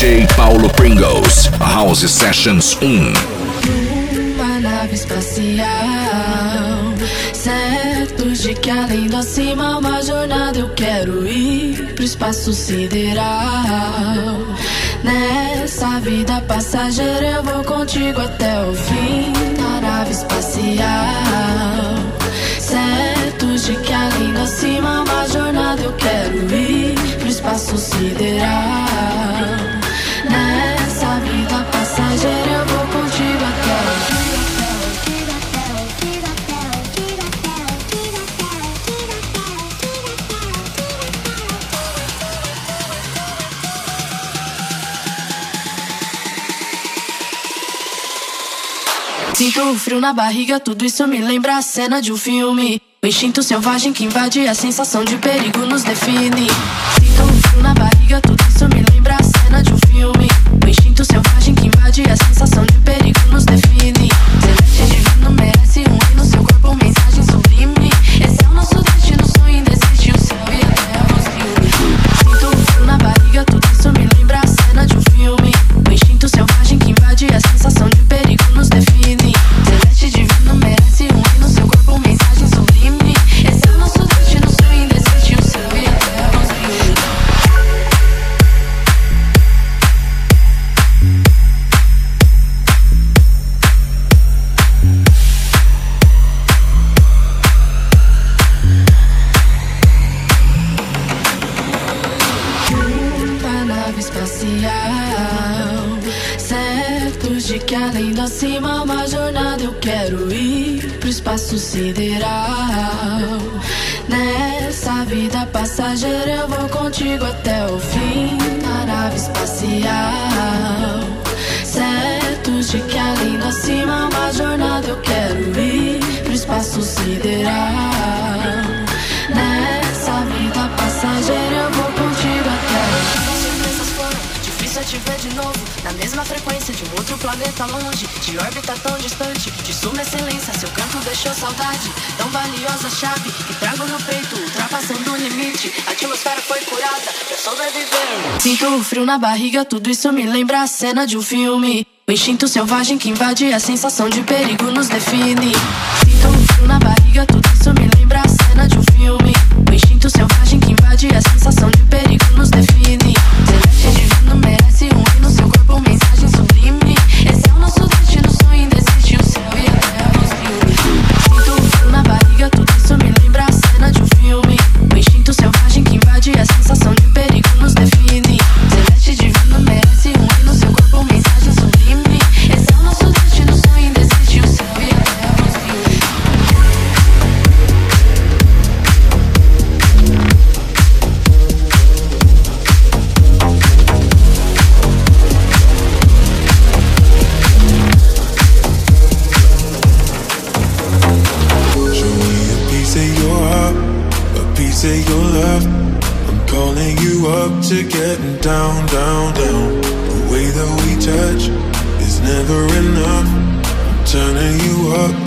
DJ Paulo Pringles, House Sessions 1. Uma nave espacial, certos de que além do acima uma jornada eu quero ir pro espaço sideral. Nessa vida passageira eu vou contigo até o fim da nave espacial. Certos de que além do acima uma jornada eu quero ir pro espaço sideral. Sinto o frio na barriga, tudo isso me lembra a cena de um filme. O instinto selvagem que invade a sensação de perigo nos define. Sinto o frio na barriga, tudo isso me lembra a cena de um filme. O instinto selvagem que a sensação de perigo nos define. Celeste divino merece vida passageira eu vou contigo até planeta longe, de órbita tão distante. De suma excelência, seu canto deixou saudade. Tão valiosa chave que trago no peito, ultrapassando o limite. A atmosfera foi curada pra sobreviver. Sinto o frio na barriga, tudo isso me lembra a cena de um filme. O instinto selvagem que invade a sensação de perigo nos define. Sinto o frio na barriga, tudo isso me lembra a cena de um filme. O instinto selvagem que invade a sensação de perigo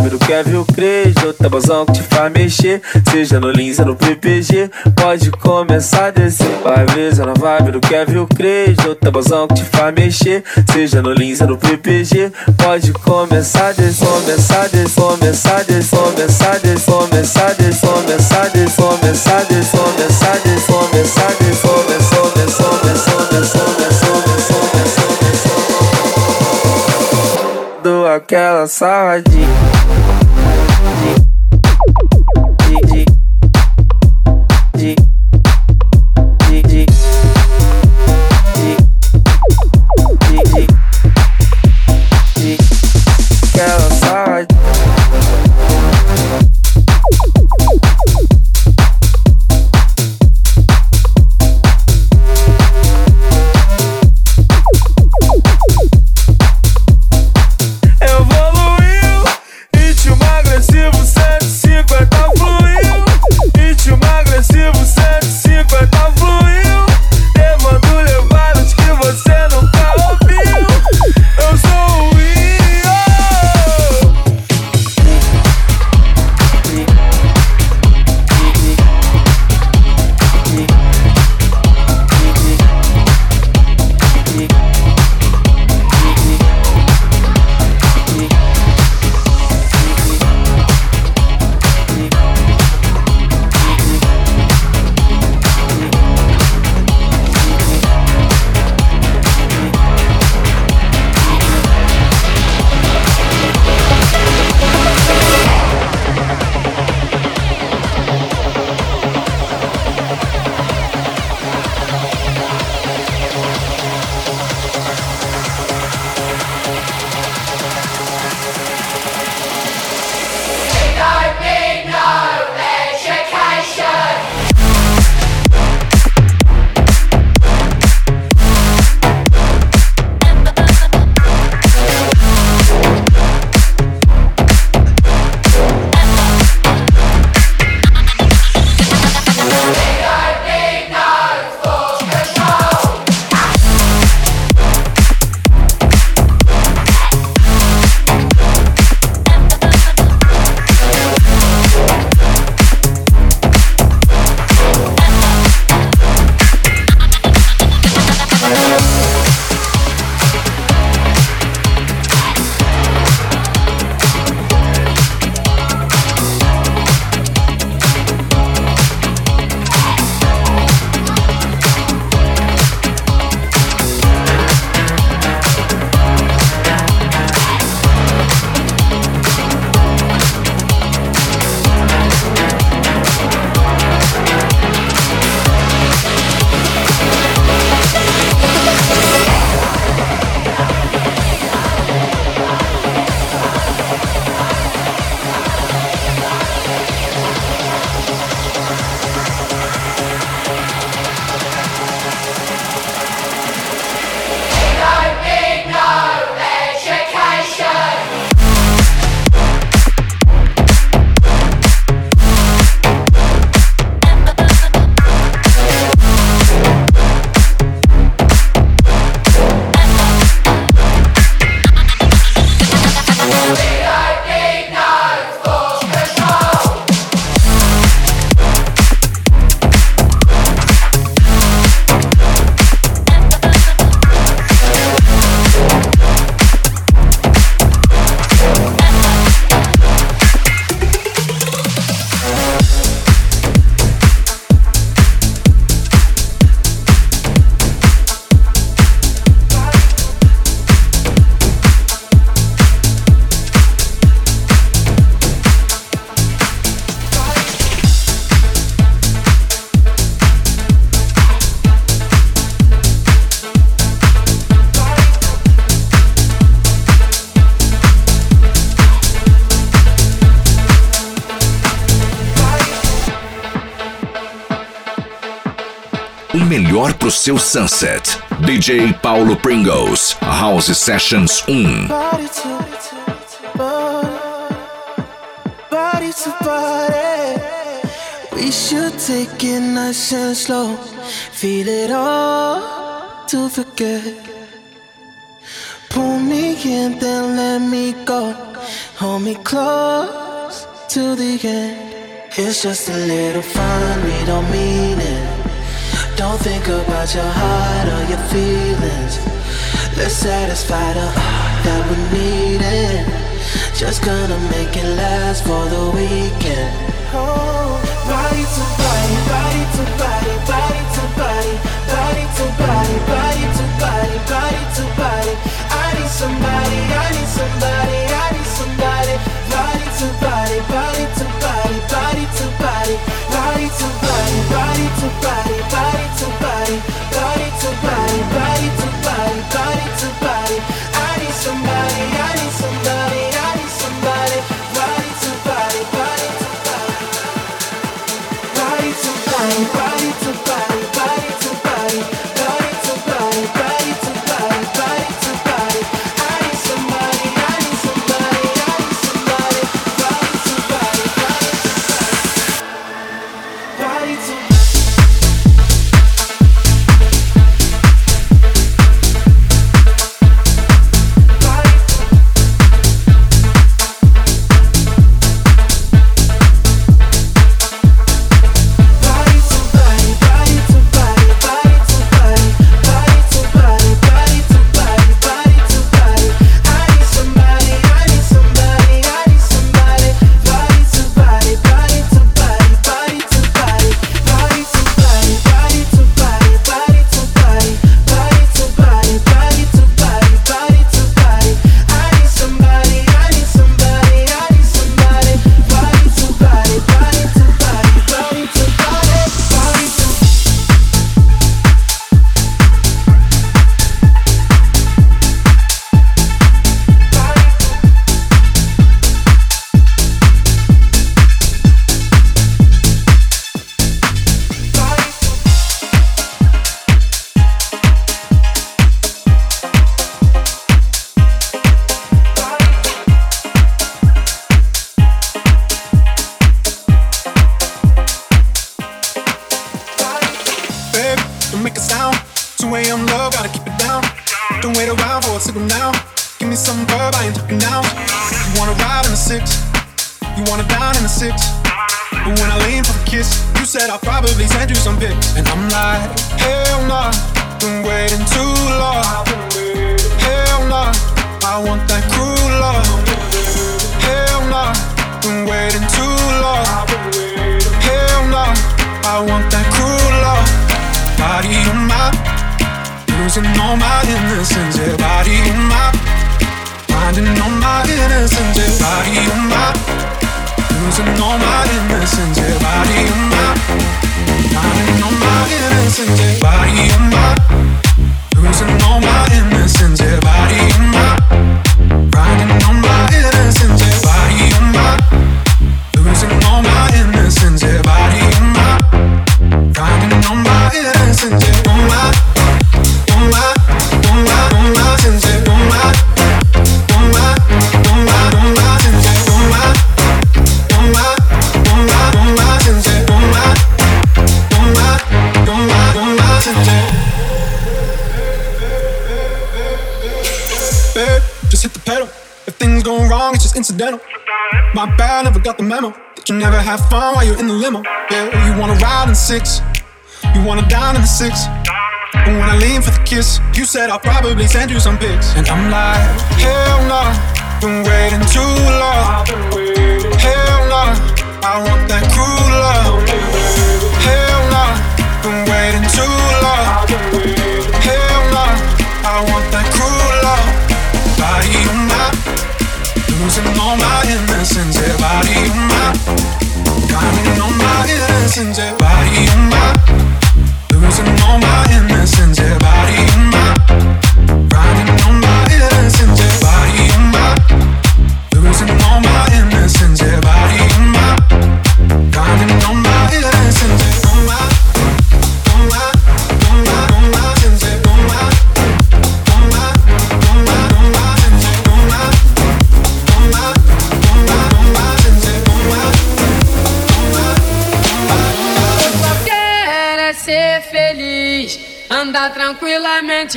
vibe do Kevin Cres Do tabuzão que te faz mexer Seja no Lins ou no PPG Pode começar a descer Vai brisa na vibe do Kevin Cres Do tabuzão que te faz mexer Seja no Lins ou no PPG Pode começar a descer Começar a descer Começar a descer Começar a descer Começar a descer Começar a descer Começar a descer Começar a descer Começar a descer Começar a descer Começar a descer Começar a descer dou aquela sarradinha. Seu sunset. DJ Paulo Pringles, House Sessions um. 1. To body, body to body. We should take it nice and slow. Feel it all to forget. Pull me in, then let me go. Hold me close to the end. It's just a little fun, we don't mean it. Don't think about your heart or your feelings. Let's satisfy the heart that we need it. Just gonna make it last for the weekend. Oh, body to body, body to body, body to body, body to body, body to body, body to body. I need somebody, I need somebody, I need somebody. Body to body, body to body, body to body, body to body, body to body, body to six. But when I lean for the kiss, you said I'll probably send you some pics. And I'm like, hell nah, been waiting too long. Hell nah, I want that cruel love. Hell nah, been waiting too long. Hell nah, I want that cruel love. Body on my, losing all my innocence. Yeah, body on my, finding all my innocence. Yeah, body on my, losing all my innocence. Yeah, body on my, finding all my innocence. Yeah, body on losing all my innocence. Yeah, body on my, finding all incidental. My bad, never got the memo. That you never have fun while you're in the limo. Yeah, you wanna ride in six, you wanna dine in the six. But when I lean for the kiss, you said I'll probably send you some pics. And I'm like, hell no, been waiting too long. Hell no, I want that cruel love. Hell no, been waiting too long. Losing all my innocence. Yeah, body on my, finding all my innocence. Yeah, body on my, losing all my innocence. Yeah, body on my, finding all my innocence. Yeah, body on my, losing all my innocence. Yeah,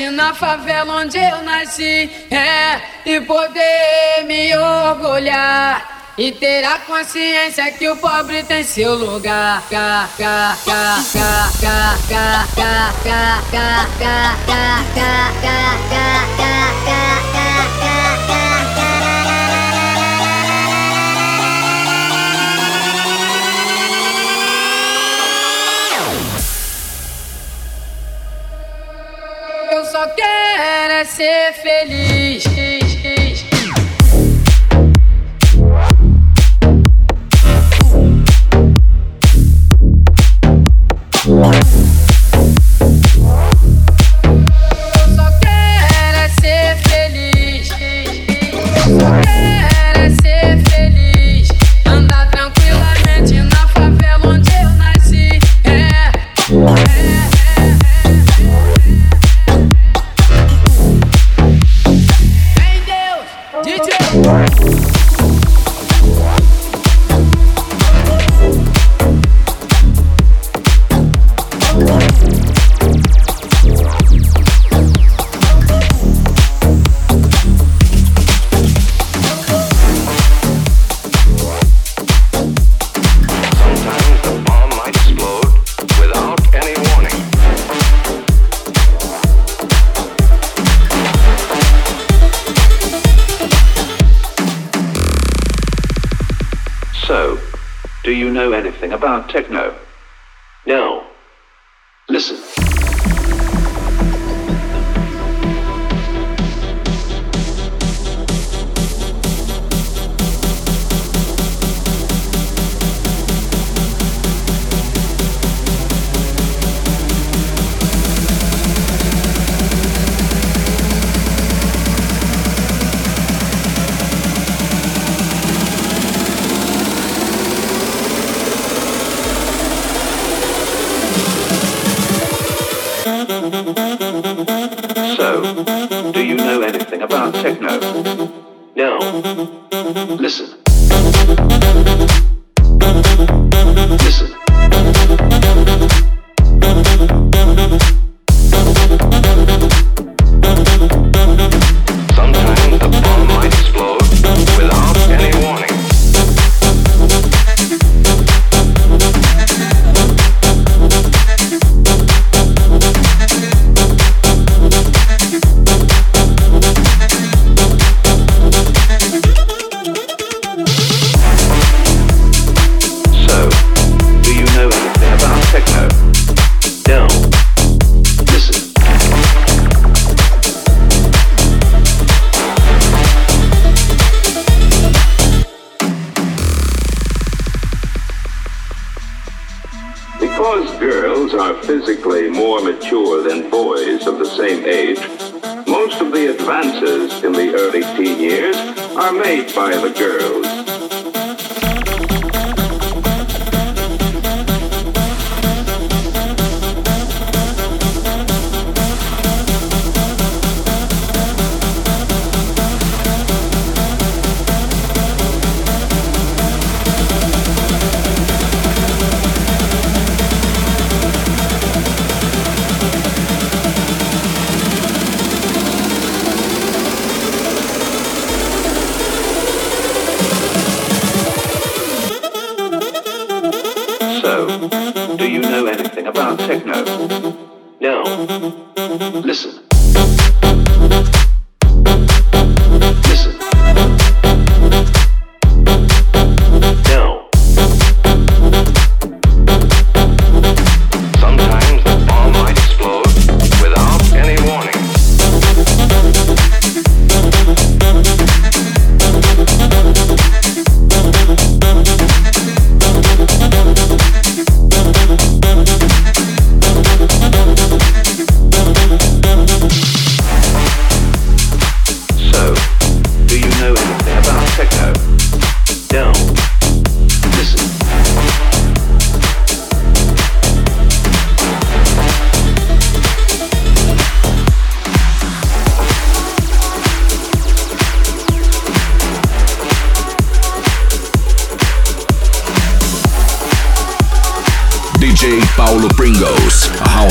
nasci na favela onde eu nasci, é, e poder me orgulhar. E ter a consciência que o pobre tem seu lugar. só quero é ser feliz.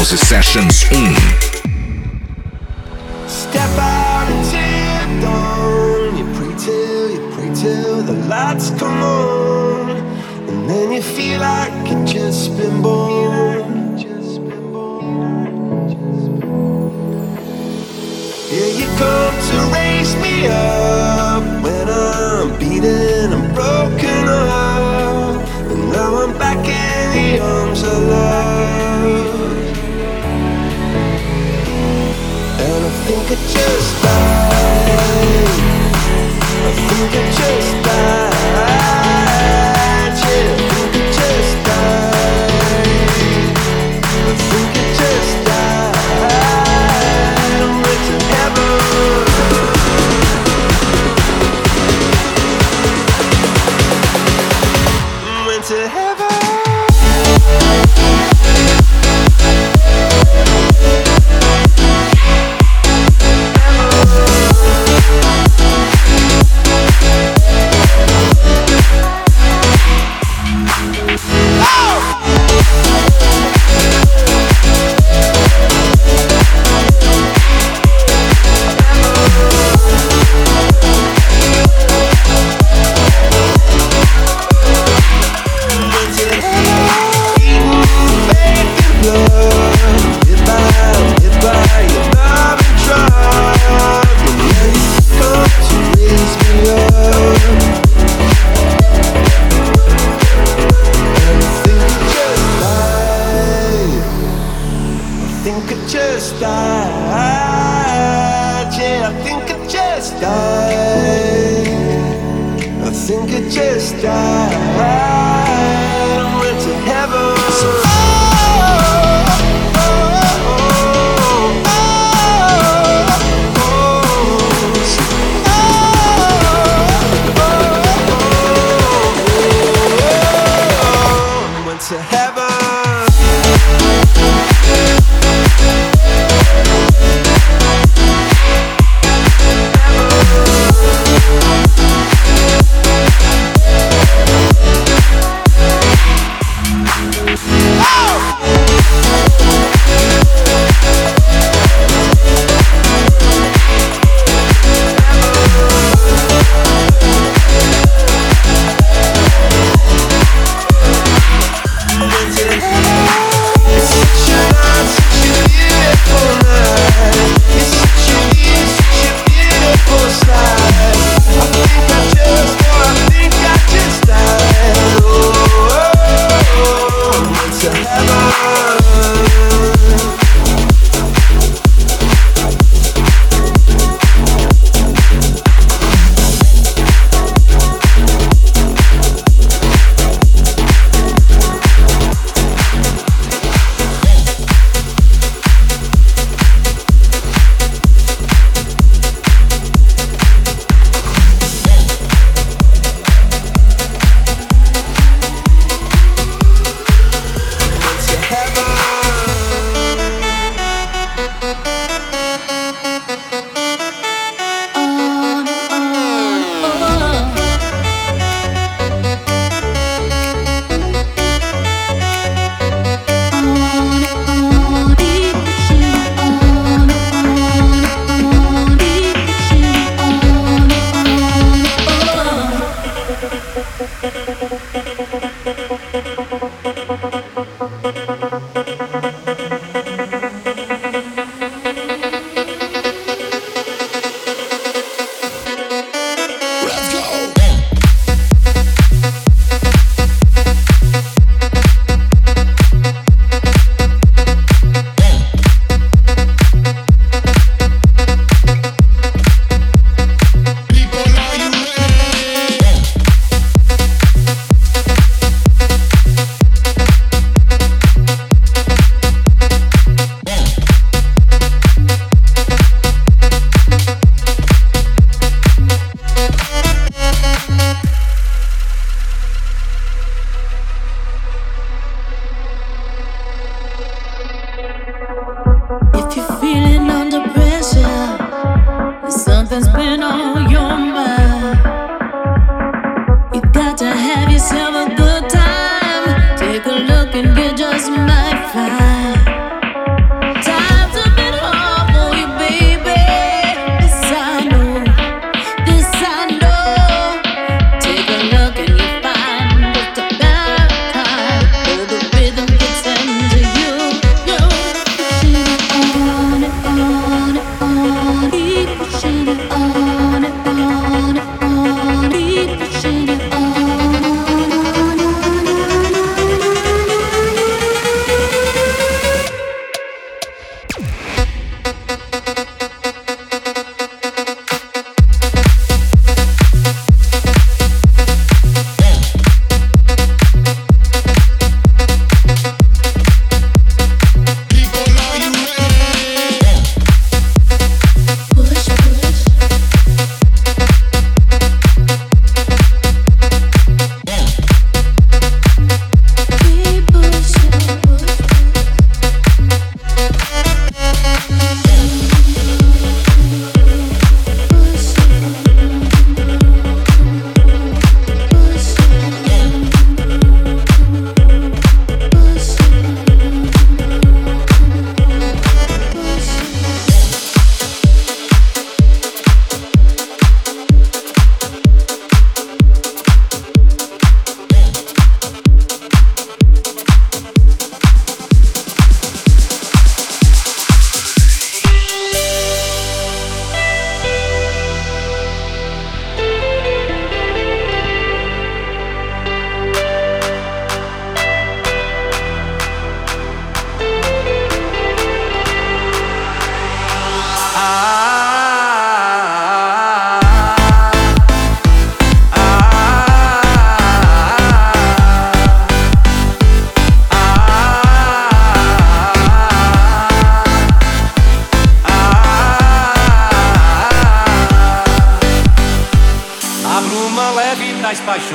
House Sessions. Mm. Step out into dawn. You pray till, you pray till the lights come on. And then you feel like you just been born. could choose.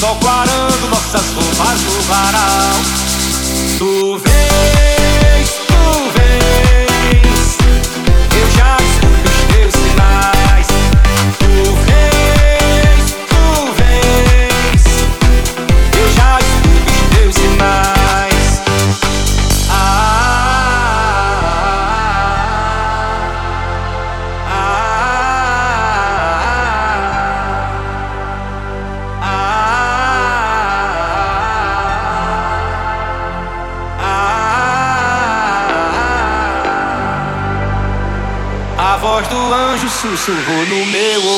Sol clarando nossas roupas no varal. Tu vens, tu vens. Eu já escuto os teus sinais. Tu vens, sussurrou no meu ouvido.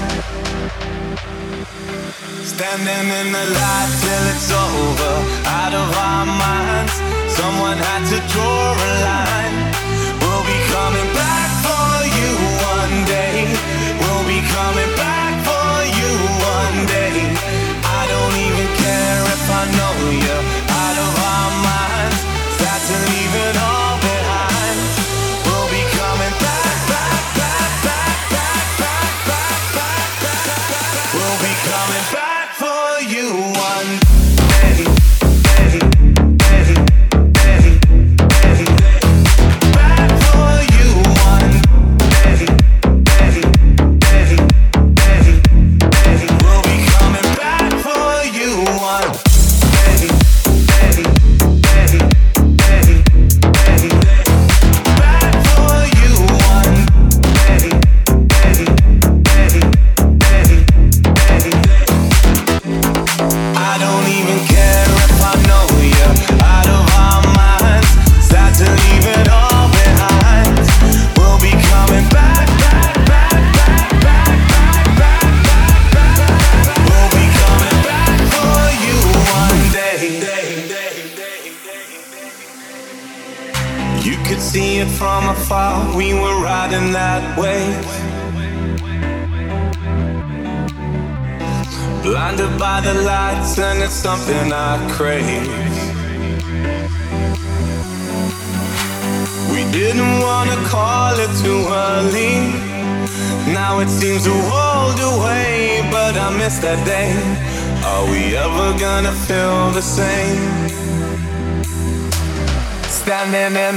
Standing in the light till it's over, out of our minds. Someone had to draw a line. We'll be coming back.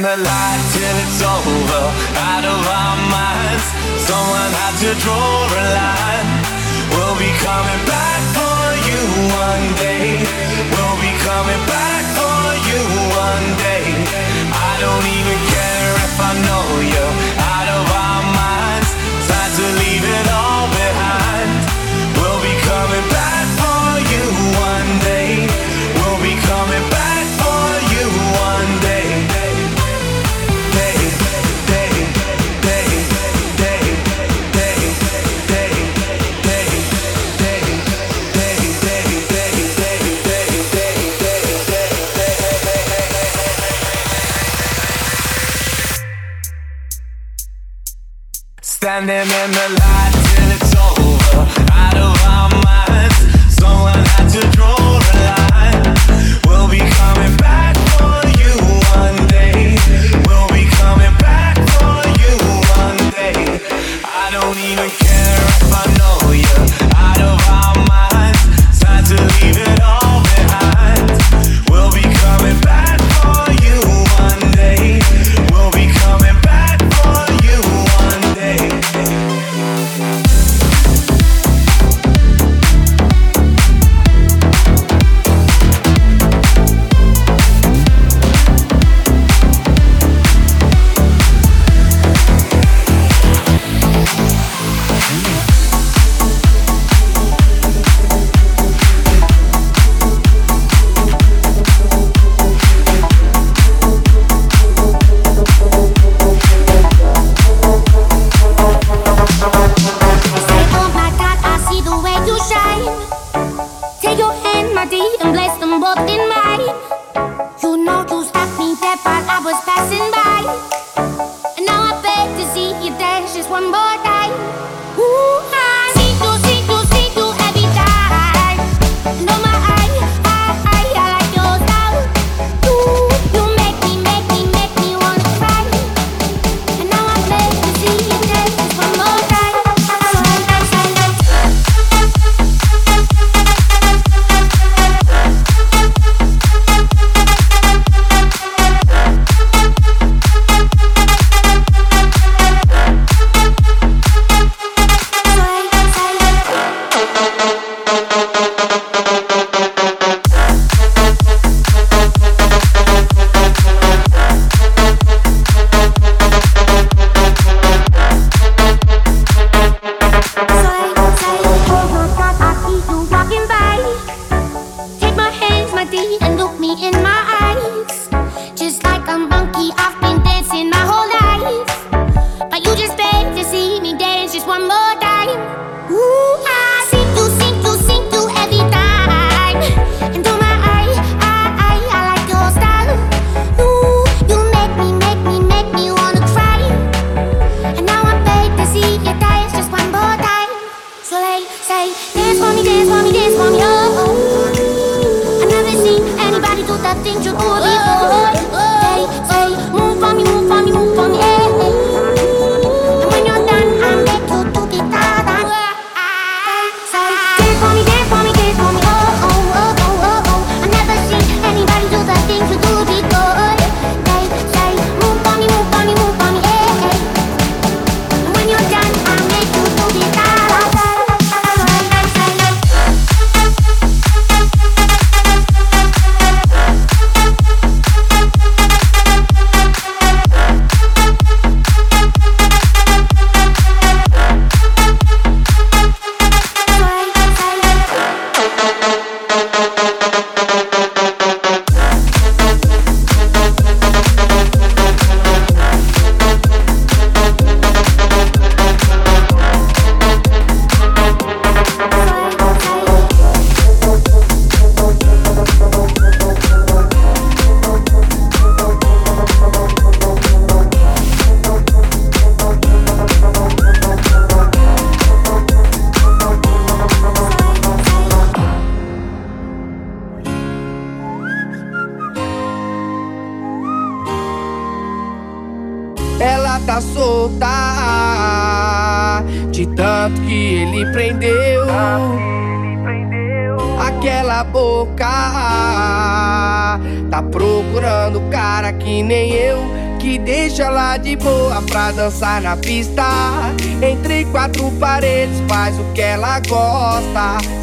the light till it's over, out of our minds. Someone had to draw a line. We'll be coming back for you one day. We'll be coming back for you one day. I don't even care if I know you. them in the light. body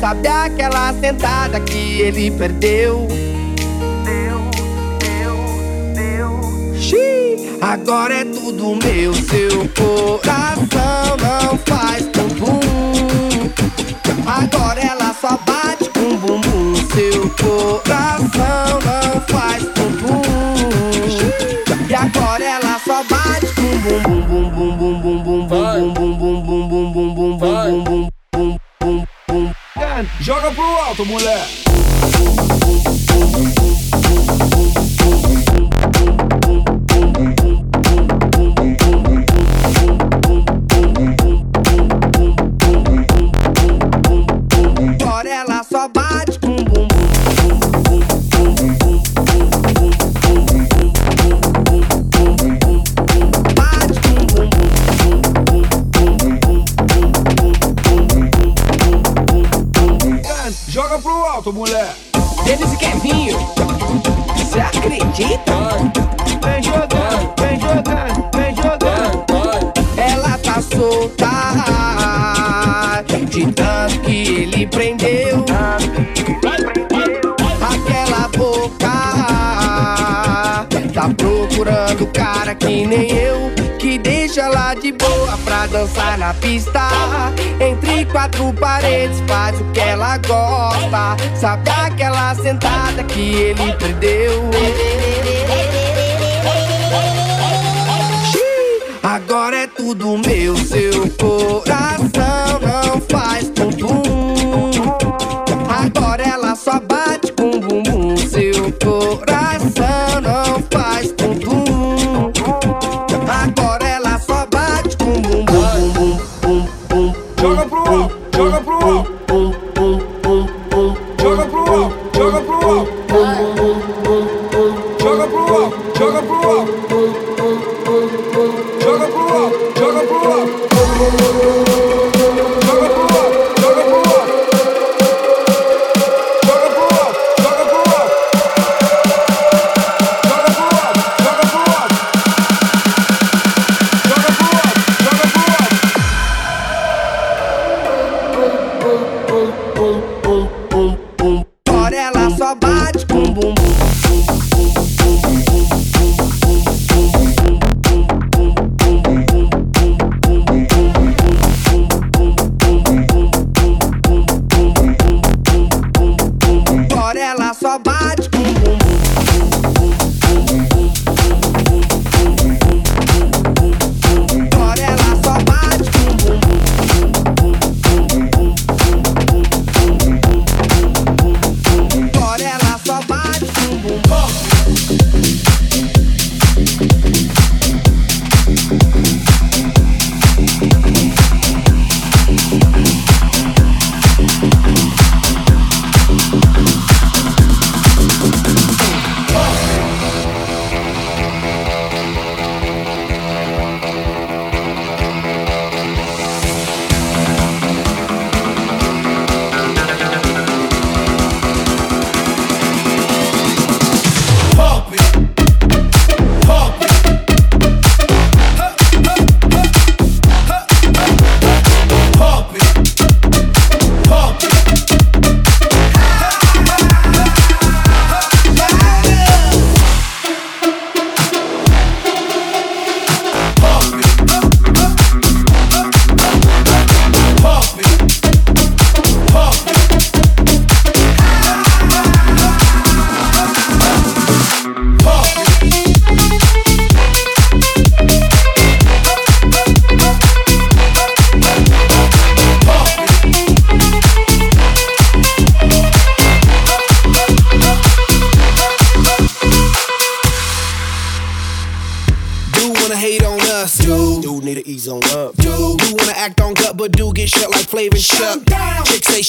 Sabe aquela sentada que ele perdeu? Deu, deu, deu. Xiii, agora é tudo meu. Seu coração não faz bum bum. Agora ela só bate com bum bum. Seu coração não faz bum bum. E agora ela só bate com bum bum bum bum bum bum bum bum bum bum bum. Joga pro alto, mulher. dançar na pista. Entre quatro paredes, faz o que ela gosta. Sabe aquela sentada que ele perdeu? Agora é tudo meu, seu coração.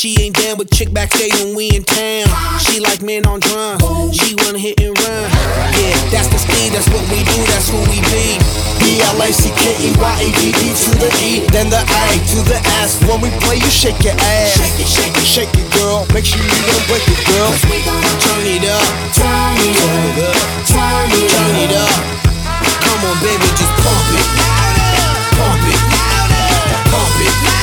she ain't down with chick backstage when we in town. She like men on drum. She wanna hit and run. Yeah, that's the speed. That's what we do. That's who we be. B L A C K E Y E D D to the E, then the A to the S. When we play, you shake your ass. Shake it, shake it, shake it, girl. Make sure you don't break it, girl. We gonna turn it up. Turn it up. Turn it up. Turn it up. Come on, baby, just pump it. Pump it. Pump it. Pump it.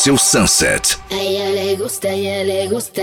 Seu sunset. A gusta, a gusta,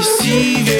gente se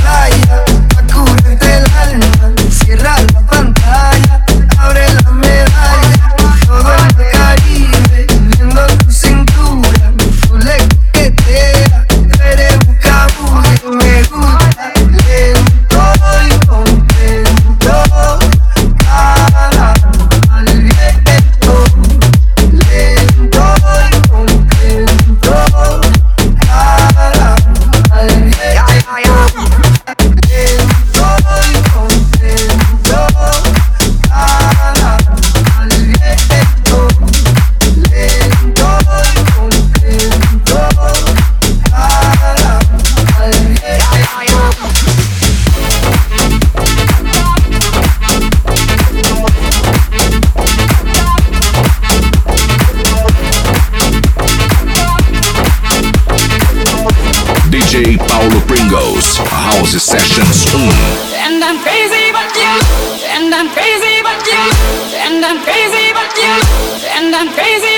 playa House Sessions 1. And I'm crazy but you. And I'm crazy but you. And I'm crazy but you. And I'm crazy.